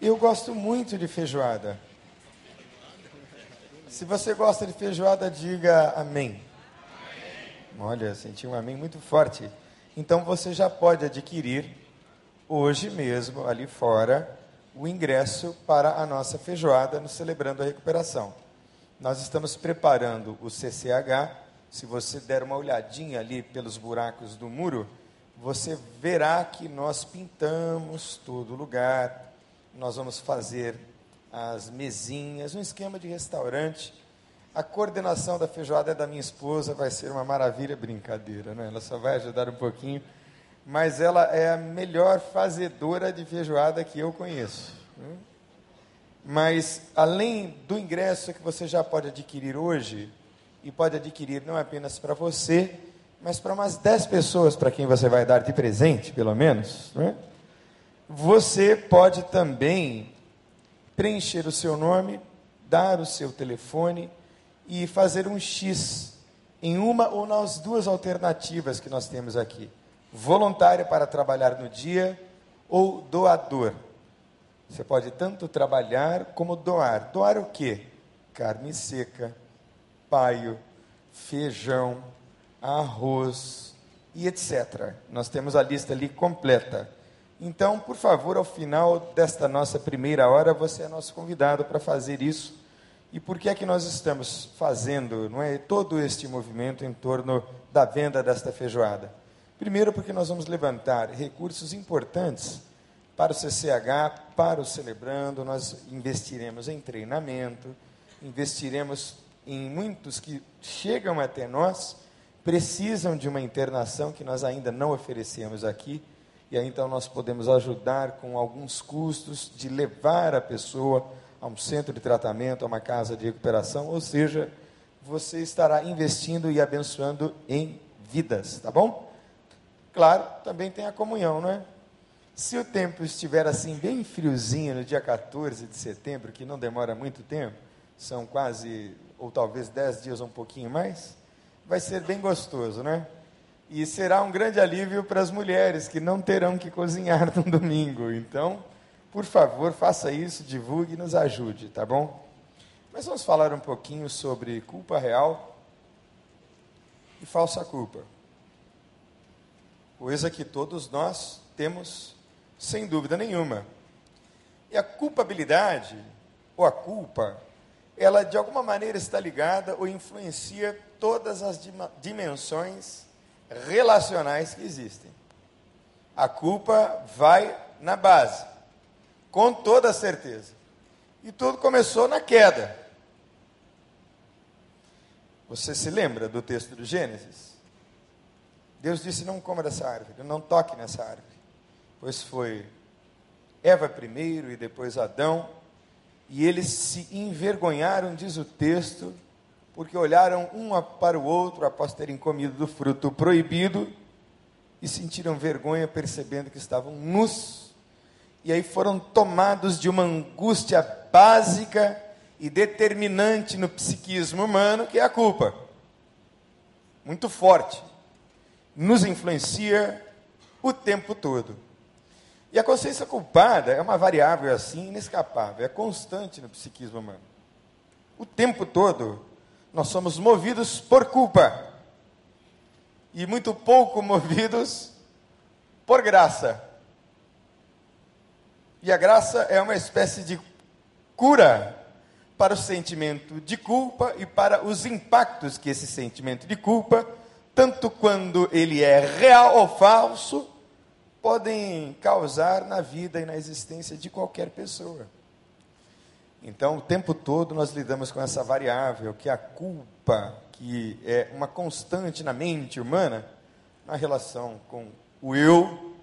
Eu gosto muito de feijoada. Se você gosta de feijoada, diga amém. Olha, senti um amém muito forte. Então você já pode adquirir hoje mesmo, ali fora, o ingresso para a nossa feijoada no Celebrando a Recuperação. Nós estamos preparando o CCH. Se você der uma olhadinha ali pelos buracos do muro, você verá que nós pintamos todo lugar. Nós vamos fazer as mesinhas, um esquema de restaurante. A coordenação da feijoada é da minha esposa, vai ser uma maravilha, brincadeira, né? Ela só vai ajudar um pouquinho, mas ela é a melhor fazedora de feijoada que eu conheço. Né? Mas além do ingresso que você já pode adquirir hoje, e pode adquirir não apenas para você, mas para umas 10 pessoas para quem você vai dar de presente, pelo menos, né? Você pode também preencher o seu nome, dar o seu telefone e fazer um X em uma ou nas duas alternativas que nós temos aqui: voluntário para trabalhar no dia ou doador. Você pode tanto trabalhar como doar. Doar o quê? Carne seca, paio, feijão, arroz e etc. Nós temos a lista ali completa. Então, por favor, ao final desta nossa primeira hora, você é nosso convidado para fazer isso. E por que é que nós estamos fazendo, não é, todo este movimento em torno da venda desta feijoada? Primeiro, porque nós vamos levantar recursos importantes para o CCH, para o Celebrando, nós investiremos em treinamento, investiremos em muitos que chegam até nós, precisam de uma internação que nós ainda não oferecemos aqui e aí então nós podemos ajudar com alguns custos de levar a pessoa a um centro de tratamento, a uma casa de recuperação, ou seja, você estará investindo e abençoando em vidas, tá bom? Claro, também tem a comunhão, não é? Se o tempo estiver assim bem friozinho no dia 14 de setembro, que não demora muito tempo, são quase, ou talvez 10 dias ou um pouquinho mais, vai ser bem gostoso, né? E será um grande alívio para as mulheres que não terão que cozinhar no domingo. Então, por favor, faça isso, divulgue e nos ajude, tá bom? Mas vamos falar um pouquinho sobre culpa real e falsa culpa. Coisa que todos nós temos, sem dúvida nenhuma. E a culpabilidade, ou a culpa, ela de alguma maneira está ligada ou influencia todas as dimensões relacionais que existem. A culpa vai na base, com toda certeza. E tudo começou na queda. Você se lembra do texto do Gênesis? Deus disse: Não coma dessa árvore, não toque nessa árvore. Pois foi Eva primeiro e depois Adão, e eles se envergonharam, diz o texto, porque olharam um para o outro após terem comido do fruto proibido e sentiram vergonha percebendo que estavam nus. E aí foram tomados de uma angústia básica e determinante no psiquismo humano, que é a culpa. Muito forte. Nos influencia o tempo todo. E a consciência culpada é uma variável assim inescapável, é constante no psiquismo humano. O tempo todo nós somos movidos por culpa e muito pouco movidos por graça. E a graça é uma espécie de cura para o sentimento de culpa e para os impactos que esse sentimento de culpa, tanto quando ele é real ou falso, podem causar na vida e na existência de qualquer pessoa. Então, o tempo todo nós lidamos com essa variável, que é a culpa, que é uma constante na mente humana, na relação com o eu,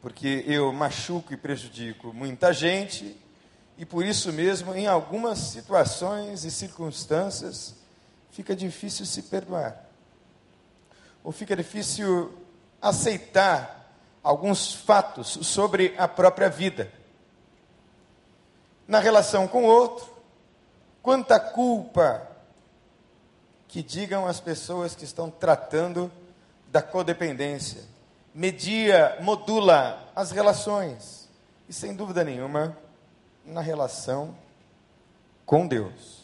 porque eu machuco e prejudico muita gente, e por isso mesmo, em algumas situações e circunstâncias, fica difícil se perdoar, ou fica difícil aceitar alguns fatos sobre a própria vida na relação com o outro, quanta culpa que digam as pessoas que estão tratando da codependência. Media, modula as relações. e, sem dúvida nenhuma, na relação com Deus.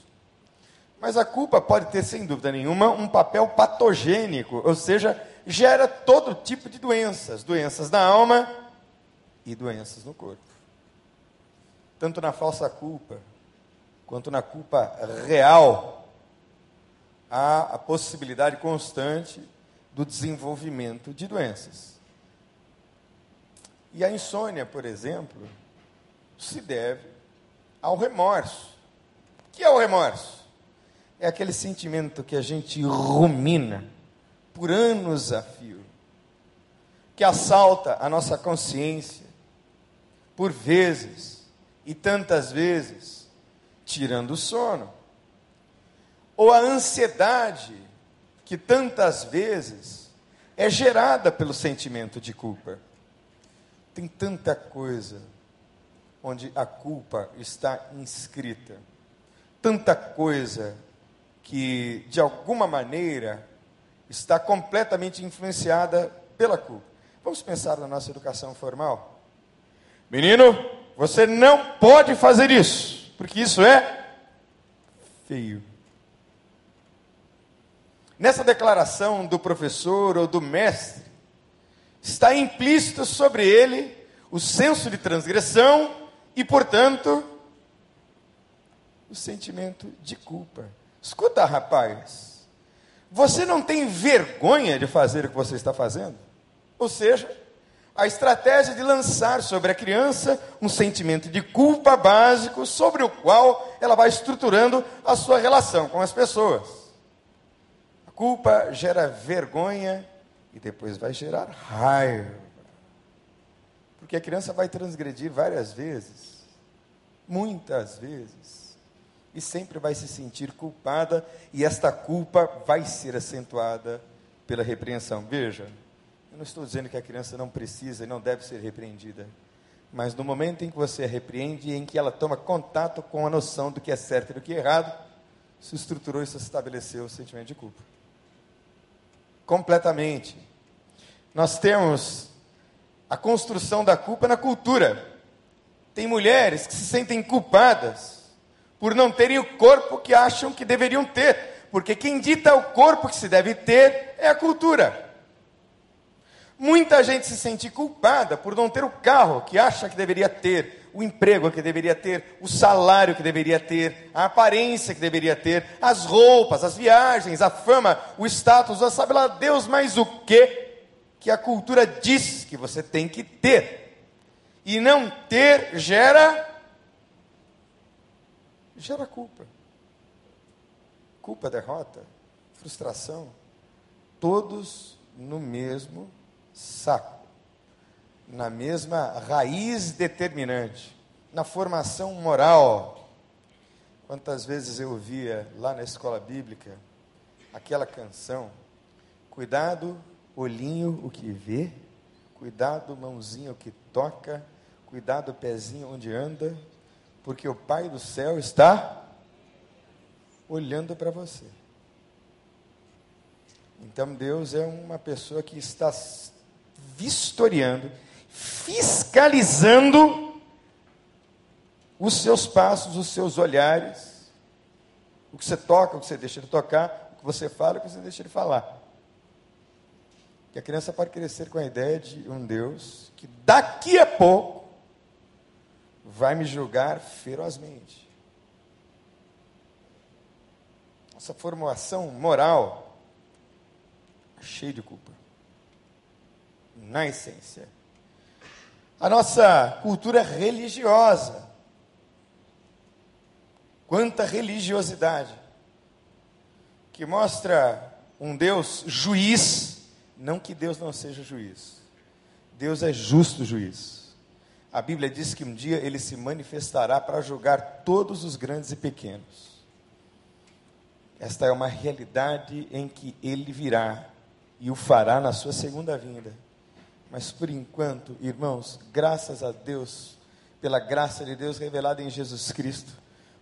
Mas a culpa pode ter, sem dúvida nenhuma, um papel patogênico, ou seja, gera todo tipo de doenças: doenças da alma e doenças no corpo. Tanto na falsa culpa, quanto na culpa real, há a possibilidade constante do desenvolvimento de doenças. E a insônia, por exemplo, se deve ao remorso. O que é o remorso? É aquele sentimento que a gente rumina por anos a fio, que assalta a nossa consciência, por vezes e tantas vezes, tirando o sono. Ou a ansiedade, que tantas vezes é gerada pelo sentimento de culpa. Tem tanta coisa onde a culpa está inscrita, tanta coisa que, de alguma maneira, está completamente influenciada pela culpa. Vamos pensar na nossa educação formal? Menino, você não pode fazer isso, porque isso é feio. Nessa declaração do professor ou do mestre, está implícito sobre ele o senso de transgressão e, portanto, o sentimento de culpa. Escuta, rapaz, você não tem vergonha de fazer o que você está fazendo? Ou seja, a estratégia de lançar sobre a criança um sentimento de culpa básico sobre o qual ela vai estruturando a sua relação com as pessoas. A culpa gera vergonha e depois vai gerar raiva. Porque a criança vai transgredir várias vezes, muitas vezes, e sempre vai se sentir culpada, e esta culpa vai ser acentuada pela repreensão. Veja, não estou dizendo que a criança não precisa e não deve ser repreendida, mas no momento em que você a repreende, em que ela toma contato com a noção do que é certo e do que é errado, se estruturou e se estabeleceu o sentimento de culpa. Completamente. Nós temos a construção da culpa na cultura. Tem mulheres que se sentem culpadas por não terem o corpo que acham que deveriam ter, porque quem dita o corpo que se deve ter é a cultura. Muita gente se sente culpada por não ter o carro que acha que deveria ter, o emprego que deveria ter, o salário que deveria ter, a aparência que deveria ter, as roupas, as viagens, a fama, o status, a sabe lá Deus mais o que que a cultura diz que você tem que ter. E não ter gera gera culpa. Culpa, derrota, frustração, todos no mesmo saco, na mesma raiz determinante, na formação moral. Quantas vezes eu ouvia lá na escola bíblica aquela canção: Cuidado olhinho o que vê, cuidado mãozinha o que toca, cuidado pezinho onde anda, porque o Pai do céu está olhando para você. Então Deus é uma pessoa que está vistoriando, fiscalizando os seus passos, os seus olhares, o que você toca, o que você deixa de tocar, o que você fala, o que você deixa de falar que a criança pode crescer com a ideia de um Deus que daqui a pouco vai me julgar ferozmente. Nossa formação moral é cheia de culpa. Na essência. A nossa cultura religiosa. Quanta religiosidade. Que mostra um Deus juiz não que Deus não seja juiz. Deus é justo juiz. A Bíblia diz que um dia ele se manifestará para julgar todos os grandes e pequenos. Esta é uma realidade em que ele virá e o fará na sua segunda vinda. Mas por enquanto, irmãos, graças a Deus, pela graça de Deus revelada em Jesus Cristo,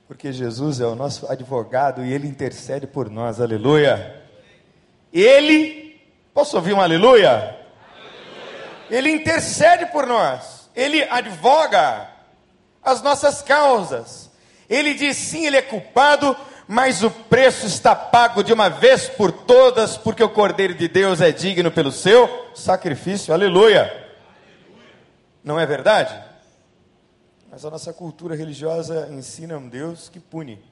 porque Jesus é o nosso advogado e ele intercede por nós. Aleluia. Ele Posso ouvir um aleluia? aleluia? Ele intercede por nós. ele advoga as nossas causas. Ele diz sim, ele é culpado, mas o preço está pago de uma vez por todas, porque o Cordeiro de Deus é digno pelo seu sacrifício. Aleluia! Não é verdade? Mas a nossa cultura religiosa ensina um Deus que pune,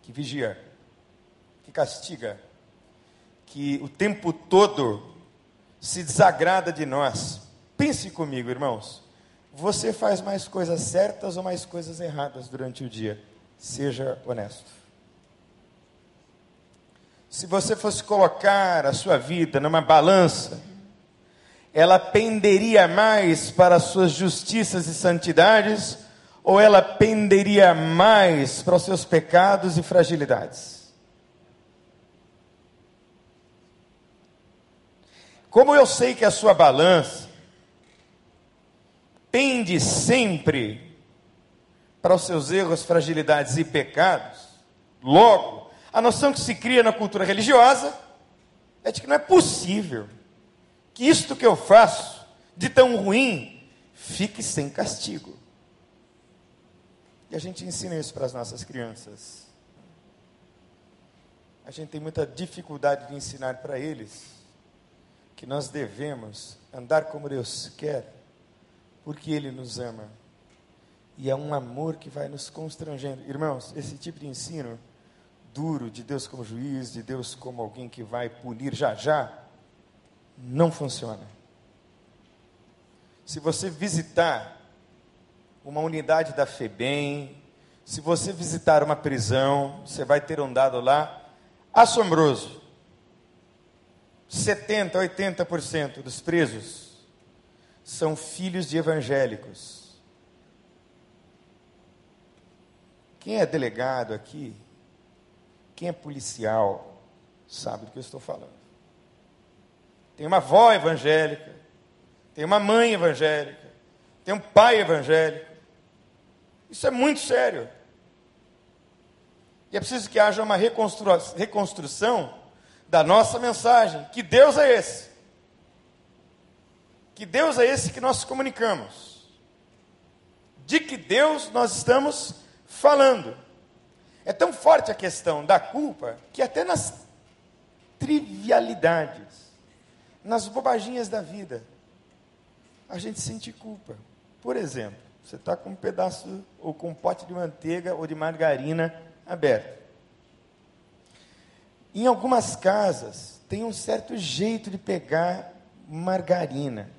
que vigia, que castiga, que o tempo todo se desagrada de nós. Pense comigo, irmãos. Você faz mais coisas certas ou mais coisas erradas durante o dia? Seja honesto. Se você fosse colocar a sua vida numa balança, ela penderia mais para as suas justiças e santidades, ou ela penderia mais para os seus pecados e fragilidades? Como eu sei que a sua balança pende sempre para os seus erros, fragilidades e pecados, logo, a noção que se cria na cultura religiosa é de que não é possível que isto que eu faço de tão ruim fique sem castigo. E a gente ensina isso para as nossas crianças. A gente tem muita dificuldade de ensinar para eles que nós devemos andar como Deus quer, porque Ele nos ama. E é um amor que vai nos constrangendo. Irmãos, esse tipo de ensino duro de Deus como juiz, de Deus como alguém que vai punir já já, não funciona. Se você visitar uma unidade da FEBEM, se você visitar uma prisão, você vai ter um dado lá assombroso. 70, 80% dos presos são filhos de evangélicos. Quem é delegado aqui, quem é policial, sabe do que eu estou falando tem uma avó evangélica, tem uma mãe evangélica, tem um pai evangélico. Isso é muito sério. E é preciso que haja uma reconstru reconstrução da nossa mensagem. Que Deus é esse? Que Deus é esse que nós comunicamos? De que Deus nós estamos falando? É tão forte a questão da culpa que até nas trivialidades nas bobaginhas da vida, a gente sente culpa. Por exemplo, você está com um pedaço ou com um pote de manteiga ou de margarina aberto. Em algumas casas tem um certo jeito de pegar margarina.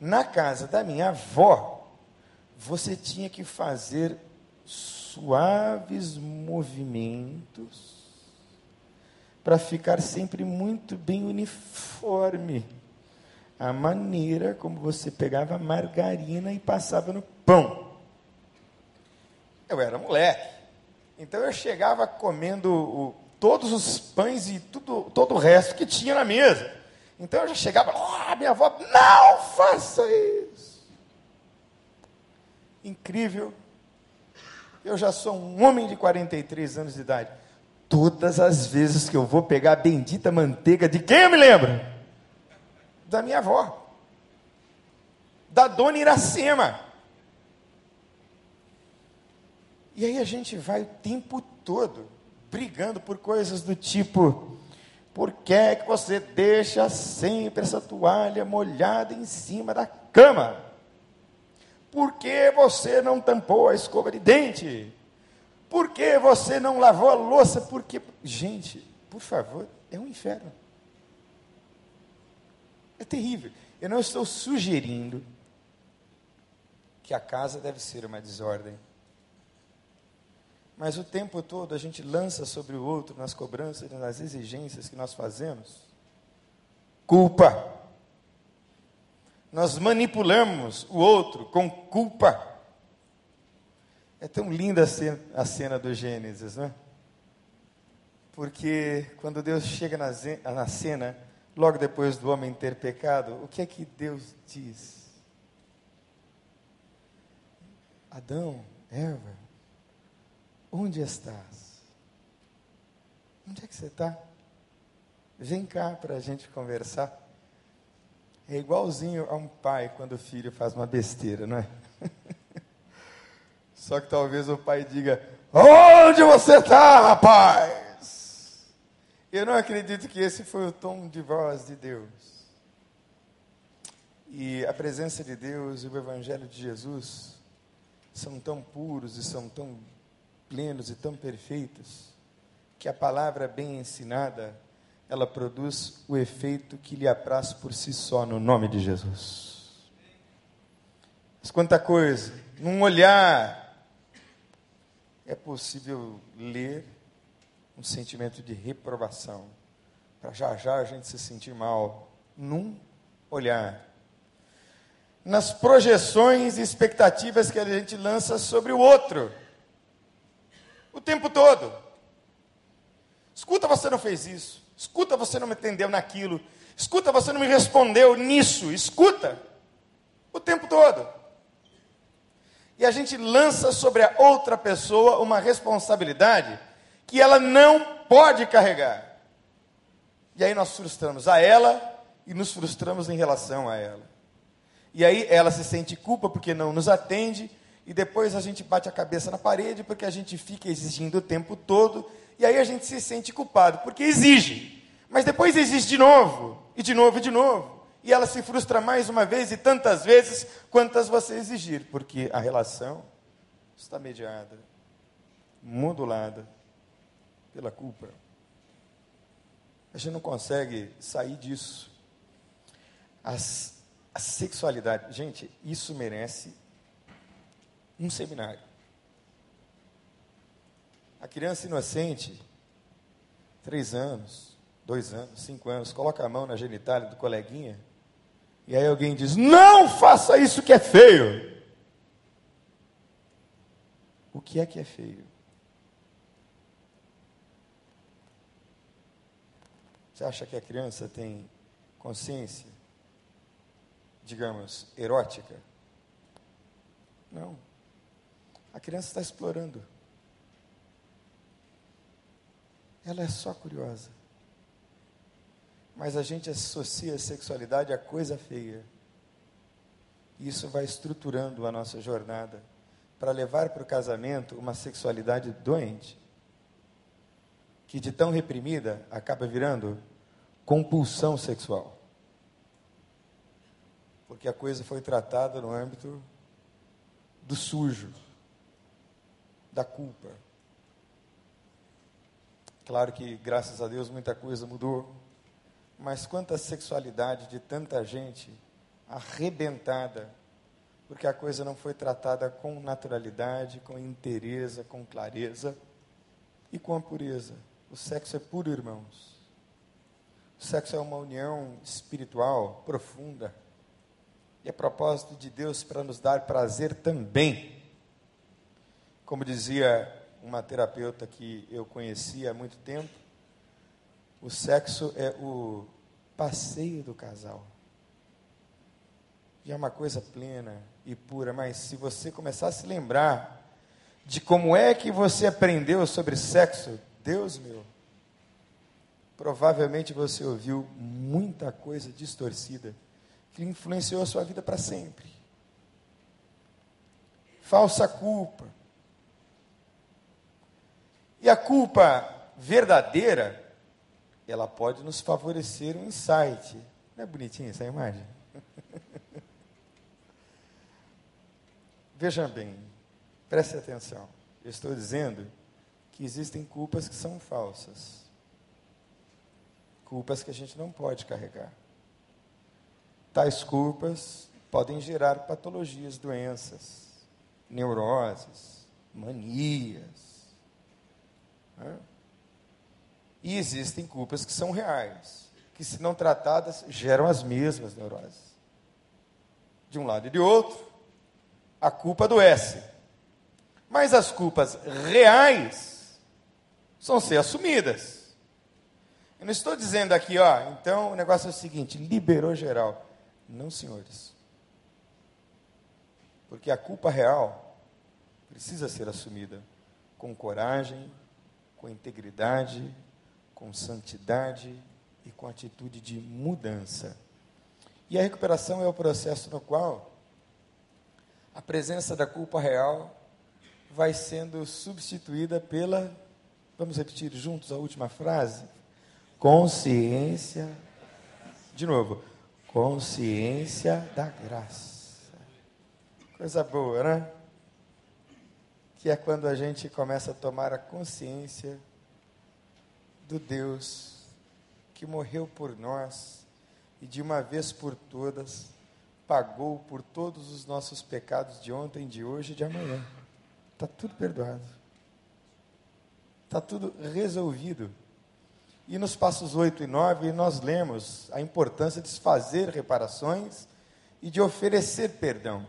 Na casa da minha avó, você tinha que fazer suaves movimentos para ficar sempre muito bem uniforme. A maneira como você pegava margarina e passava no pão. Eu era moleque, então eu chegava comendo o, todos os pães e tudo, todo o resto que tinha na mesa. Então eu já chegava, oh, minha avó, não faça isso. Incrível. Eu já sou um homem de 43 anos de idade. Todas as vezes que eu vou pegar a bendita manteiga, de quem eu me lembro? Da minha avó. Da dona Iracema. E aí a gente vai o tempo todo brigando por coisas do tipo: por que é que você deixa sempre essa toalha molhada em cima da cama? Por que você não tampou a escova de dente? Por que você não lavou a louça? Porque, gente, por favor, é um inferno. É terrível. Eu não estou sugerindo que a casa deve ser uma desordem. Mas o tempo todo a gente lança sobre o outro, nas cobranças, nas exigências que nós fazemos, culpa. Nós manipulamos o outro com culpa. É tão linda a cena, a cena do Gênesis, né? Porque quando Deus chega na, na cena, logo depois do homem ter pecado, o que é que Deus diz? Adão, Eva, onde estás? Onde é que você está? Vem cá para a gente conversar. É igualzinho a um pai quando o filho faz uma besteira, não é? Só que talvez o pai diga: Onde você está, rapaz? Eu não acredito que esse foi o tom de voz de Deus. E a presença de Deus e o Evangelho de Jesus são tão puros e são tão plenos e tão perfeitos que a palavra bem ensinada ela produz o efeito que lhe apraz por si só, no nome de Jesus. Mas quanta coisa, num olhar, é possível ler um sentimento de reprovação, para já já a gente se sentir mal, num olhar. Nas projeções e expectativas que a gente lança sobre o outro, o tempo todo. Escuta, você não fez isso. Escuta, você não me entendeu naquilo. Escuta, você não me respondeu nisso. Escuta. O tempo todo. E a gente lança sobre a outra pessoa uma responsabilidade que ela não pode carregar. E aí nós frustramos a ela e nos frustramos em relação a ela. E aí ela se sente culpa porque não nos atende, e depois a gente bate a cabeça na parede porque a gente fica exigindo o tempo todo e aí a gente se sente culpado, porque exige. Mas depois exige de novo, e de novo, e de novo. E ela se frustra mais uma vez e tantas vezes quantas você exigir, porque a relação está mediada, modulada pela culpa. A gente não consegue sair disso. As, a sexualidade, gente, isso merece um seminário. A criança inocente, três anos, dois anos, cinco anos, coloca a mão na genitália do coleguinha, e aí alguém diz: Não faça isso que é feio. O que é que é feio? Você acha que a criança tem consciência, digamos, erótica? Não. A criança está explorando. Ela é só curiosa. Mas a gente associa a sexualidade a coisa feia. Isso vai estruturando a nossa jornada para levar para o casamento uma sexualidade doente, que de tão reprimida acaba virando compulsão sexual. Porque a coisa foi tratada no âmbito do sujo, da culpa. Claro que, graças a Deus, muita coisa mudou. Mas quanta sexualidade de tanta gente arrebentada, porque a coisa não foi tratada com naturalidade, com inteireza, com clareza e com a pureza. O sexo é puro, irmãos. O sexo é uma união espiritual profunda. E é propósito de Deus para nos dar prazer também. Como dizia uma terapeuta que eu conheci há muito tempo, o sexo é o passeio do casal. E é uma coisa plena e pura, mas se você começar a se lembrar de como é que você aprendeu sobre sexo, Deus meu, provavelmente você ouviu muita coisa distorcida que influenciou a sua vida para sempre. Falsa culpa, e a culpa verdadeira, ela pode nos favorecer um insight. Não é bonitinha essa imagem? Vejam bem, preste atenção. Eu estou dizendo que existem culpas que são falsas. Culpas que a gente não pode carregar. Tais culpas podem gerar patologias, doenças, neuroses, manias, e existem culpas que são reais, que se não tratadas geram as mesmas neuroses. De um lado e de outro, a culpa adoece. Mas as culpas reais são ser assumidas. Eu não estou dizendo aqui, ó, então o negócio é o seguinte, liberou geral. Não, senhores. Porque a culpa real precisa ser assumida com coragem, com integridade, com santidade e com atitude de mudança. E a recuperação é o processo no qual a presença da culpa real vai sendo substituída pela, vamos repetir juntos a última frase? Consciência. De novo, consciência da graça. Coisa boa, né? Que é quando a gente começa a tomar a consciência do Deus que morreu por nós e de uma vez por todas pagou por todos os nossos pecados de ontem, de hoje e de amanhã. Está tudo perdoado. Está tudo resolvido. E nos passos 8 e 9 nós lemos a importância de fazer reparações e de oferecer perdão.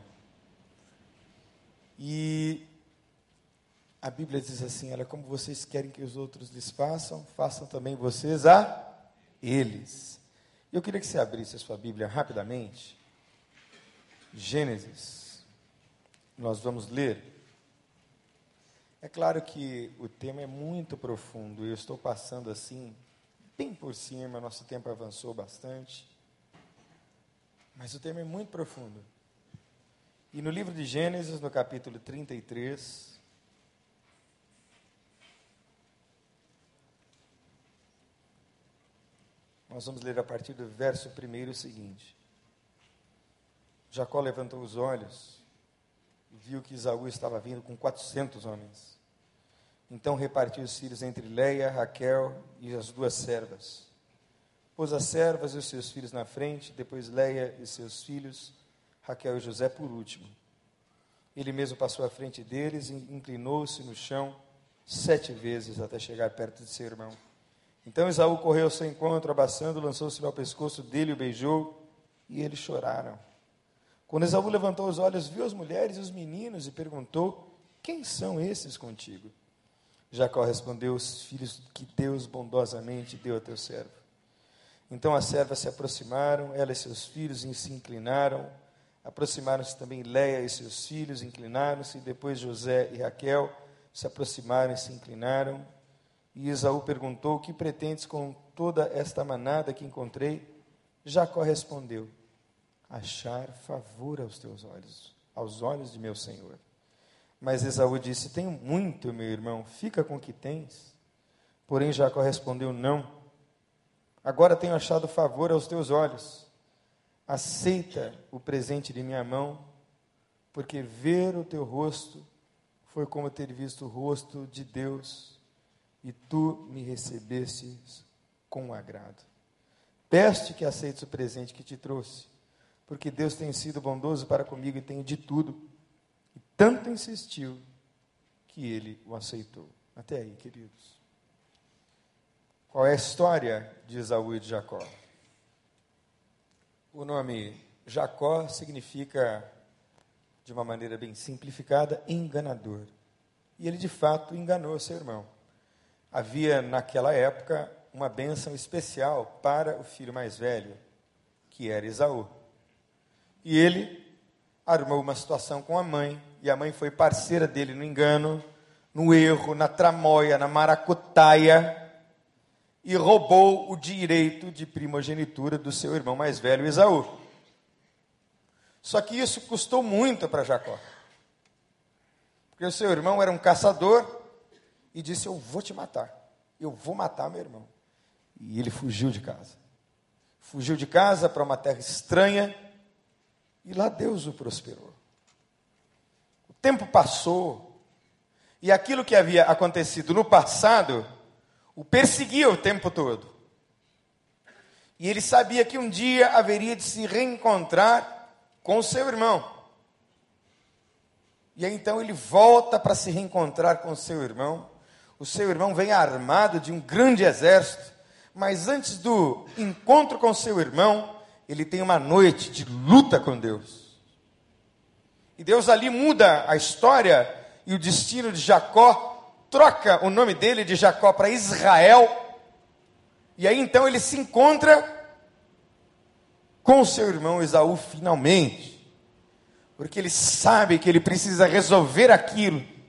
E a Bíblia diz assim: olha, como vocês querem que os outros lhes façam, façam também vocês a eles. Eu queria que você abrisse a sua Bíblia rapidamente. Gênesis. Nós vamos ler. É claro que o tema é muito profundo, eu estou passando assim, bem por cima, nosso tempo avançou bastante. Mas o tema é muito profundo. E no livro de Gênesis, no capítulo 33, Nós vamos ler a partir do verso primeiro o seguinte: Jacó levantou os olhos e viu que Isaú estava vindo com quatrocentos homens. Então repartiu os filhos entre Leia, Raquel e as duas servas. Pôs as servas e os seus filhos na frente, depois Leia e seus filhos, Raquel e José por último. Ele mesmo passou à frente deles e inclinou-se no chão sete vezes até chegar perto de seu irmão. Então Esaú correu ao seu encontro, abraçando, lançou-se ao pescoço dele, o beijou, e eles choraram. Quando Esaú levantou os olhos, viu as mulheres e os meninos e perguntou: Quem são esses contigo? Jacó respondeu: Os filhos que Deus bondosamente deu a teu servo. Então as servas se aproximaram, ela e seus filhos, e se inclinaram. Aproximaram-se também Leia e seus filhos, inclinaram-se, depois José e Raquel se aproximaram e se inclinaram. E Esaú perguntou: Que pretendes com toda esta manada que encontrei? Jacó respondeu: Achar favor aos teus olhos, aos olhos de meu senhor. Mas Esaú disse: Tenho muito, meu irmão, fica com o que tens. Porém Jacó respondeu: Não. Agora tenho achado favor aos teus olhos. Aceita o presente de minha mão, porque ver o teu rosto foi como ter visto o rosto de Deus e tu me recebestes com agrado. Peço-te que aceites o presente que te trouxe, porque Deus tem sido bondoso para comigo e tenho de tudo. E tanto insistiu que ele o aceitou. Até aí, queridos. Qual é a história de Esaú e de Jacó? O nome Jacó significa, de uma maneira bem simplificada, enganador. E ele de fato enganou seu irmão havia naquela época uma bênção especial para o filho mais velho, que era Esaú. E ele armou uma situação com a mãe, e a mãe foi parceira dele no engano, no erro, na tramóia, na maracutaia, e roubou o direito de primogenitura do seu irmão mais velho, Esaú. Só que isso custou muito para Jacó. Porque o seu irmão era um caçador, e disse: Eu vou te matar. Eu vou matar meu irmão. E ele fugiu de casa. Fugiu de casa para uma terra estranha e lá Deus o prosperou. O tempo passou e aquilo que havia acontecido no passado o perseguia o tempo todo. E ele sabia que um dia haveria de se reencontrar com seu irmão. E aí então ele volta para se reencontrar com seu irmão o seu irmão vem armado de um grande exército, mas antes do encontro com seu irmão, ele tem uma noite de luta com Deus. E Deus ali muda a história e o destino de Jacó, troca o nome dele de Jacó para Israel. E aí então ele se encontra com seu irmão Esaú finalmente, porque ele sabe que ele precisa resolver aquilo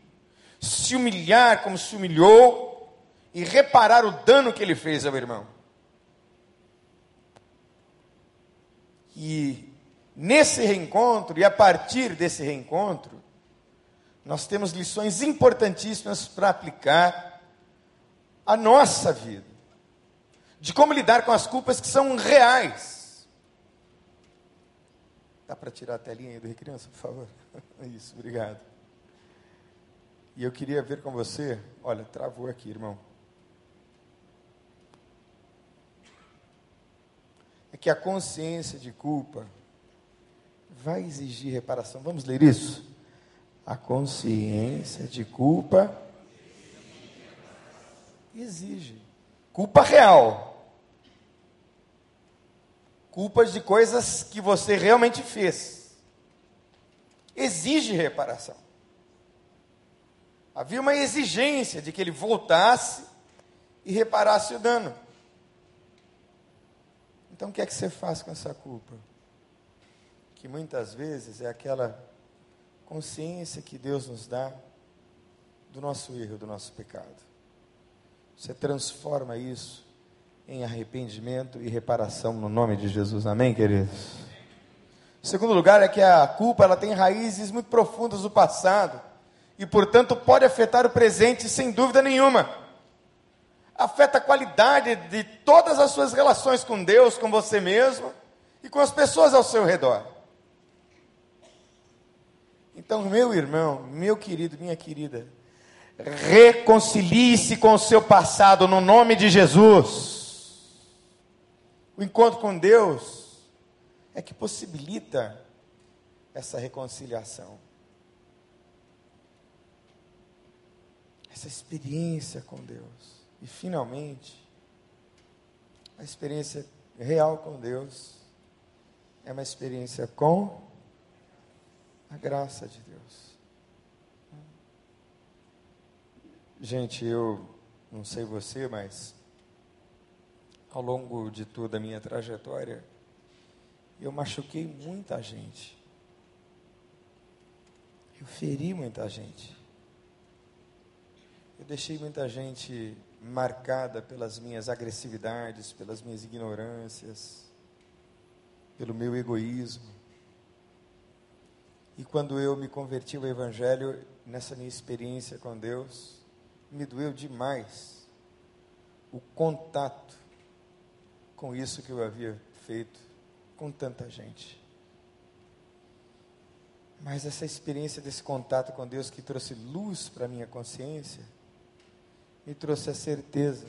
se humilhar como se humilhou e reparar o dano que ele fez ao irmão. E nesse reencontro, e a partir desse reencontro, nós temos lições importantíssimas para aplicar à nossa vida. De como lidar com as culpas que são reais. Dá para tirar a telinha aí do criança, por favor? Isso, obrigado. E eu queria ver com você, olha, travou aqui, irmão. É que a consciência de culpa vai exigir reparação. Vamos ler isso? A consciência de culpa exige. Culpa real. Culpas de coisas que você realmente fez. Exige reparação. Havia uma exigência de que ele voltasse e reparasse o dano. Então o que é que você faz com essa culpa? Que muitas vezes é aquela consciência que Deus nos dá do nosso erro, do nosso pecado. Você transforma isso em arrependimento e reparação no nome de Jesus. Amém, queridos? O segundo lugar é que a culpa ela tem raízes muito profundas do passado e, portanto, pode afetar o presente sem dúvida nenhuma. Afeta a qualidade de todas as suas relações com Deus, com você mesmo e com as pessoas ao seu redor. Então, meu irmão, meu querido, minha querida, reconcilie-se com o seu passado no nome de Jesus. O encontro com Deus é que possibilita essa reconciliação. Essa experiência com Deus. E finalmente, a experiência real com Deus é uma experiência com a graça de Deus. Gente, eu não sei você, mas ao longo de toda a minha trajetória, eu machuquei muita gente. Eu feri muita gente. Eu deixei muita gente marcada pelas minhas agressividades, pelas minhas ignorâncias, pelo meu egoísmo. E quando eu me converti ao Evangelho, nessa minha experiência com Deus, me doeu demais o contato com isso que eu havia feito com tanta gente. Mas essa experiência desse contato com Deus que trouxe luz para a minha consciência, me trouxe a certeza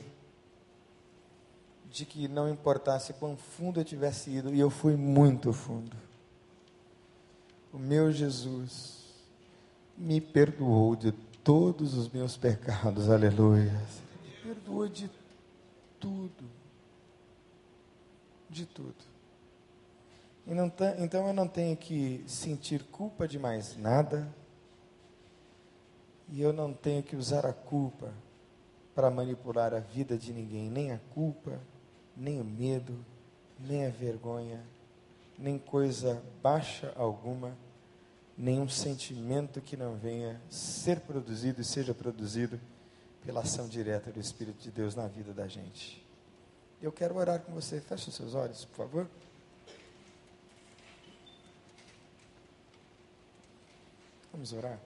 de que não importasse quão fundo eu tivesse ido, e eu fui muito fundo. O meu Jesus me perdoou de todos os meus pecados, aleluia. Me perdoou de tudo. De tudo. Então eu não tenho que sentir culpa de mais nada. E eu não tenho que usar a culpa para manipular a vida de ninguém, nem a culpa, nem o medo, nem a vergonha, nem coisa baixa alguma, nenhum sentimento que não venha ser produzido e seja produzido pela ação direta do Espírito de Deus na vida da gente. Eu quero orar com você. Feche os seus olhos, por favor. Vamos orar.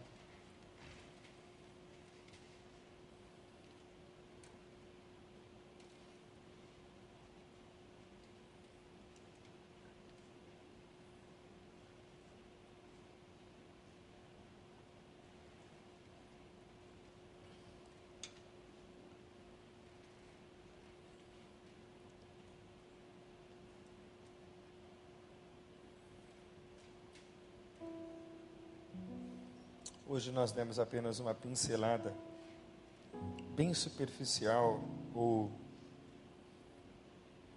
Hoje nós demos apenas uma pincelada bem superficial, ou,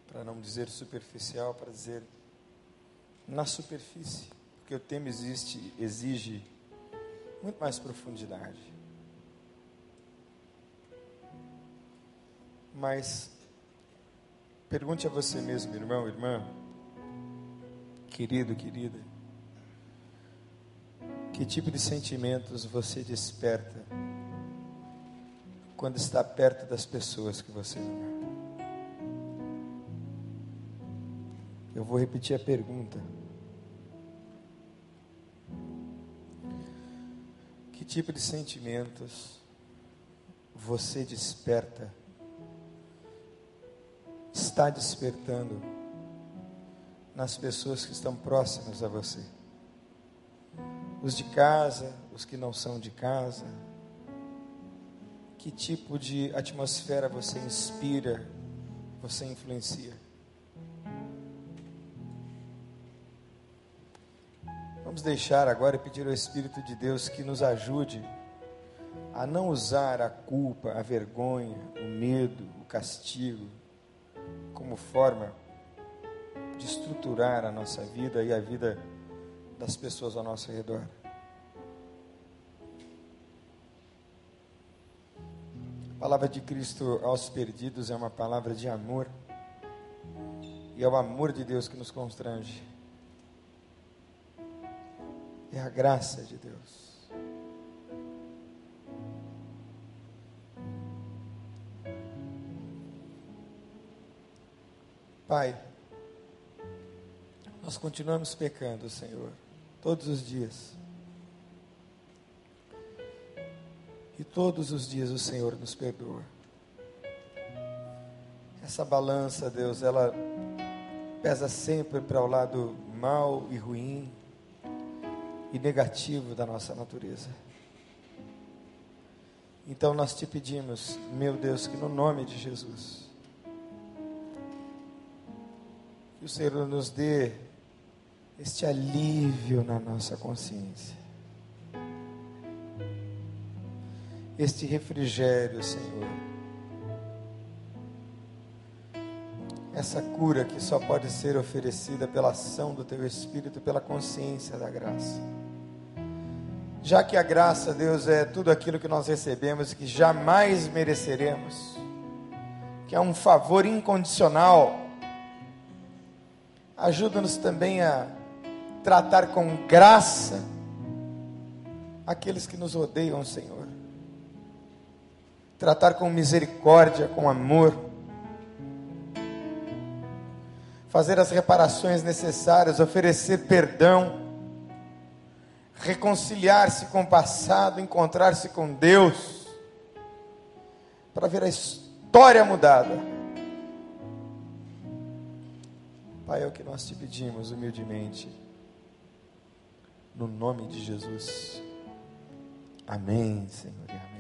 para não dizer superficial, para dizer na superfície, porque o tema existe, exige muito mais profundidade. Mas pergunte a você mesmo, irmão, irmã, querido, querida, que tipo de sentimentos você desperta quando está perto das pessoas que você ama? Eu vou repetir a pergunta. Que tipo de sentimentos você desperta, está despertando nas pessoas que estão próximas a você? Os de casa, os que não são de casa? Que tipo de atmosfera você inspira, você influencia? Vamos deixar agora e pedir ao Espírito de Deus que nos ajude a não usar a culpa, a vergonha, o medo, o castigo como forma de estruturar a nossa vida e a vida das pessoas ao nosso redor. A palavra de Cristo aos perdidos é uma palavra de amor. E é o amor de Deus que nos constrange. É a graça de Deus. Pai, nós continuamos pecando, Senhor, todos os dias. E todos os dias o Senhor nos perdoa. Essa balança, Deus, ela pesa sempre para o lado mal e ruim e negativo da nossa natureza. Então nós te pedimos, meu Deus, que no nome de Jesus, que o Senhor nos dê este alívio na nossa consciência, este refrigério, Senhor, essa cura que só pode ser oferecida pela ação do Teu Espírito, pela consciência da graça. Já que a graça, Deus, é tudo aquilo que nós recebemos que jamais mereceremos, que é um favor incondicional, ajuda-nos também a tratar com graça aqueles que nos odeiam, Senhor. Tratar com misericórdia, com amor. Fazer as reparações necessárias, oferecer perdão reconciliar-se com o passado, encontrar-se com Deus, para ver a história mudada. Pai, é o que nós te pedimos humildemente, no nome de Jesus. Amém, Senhor.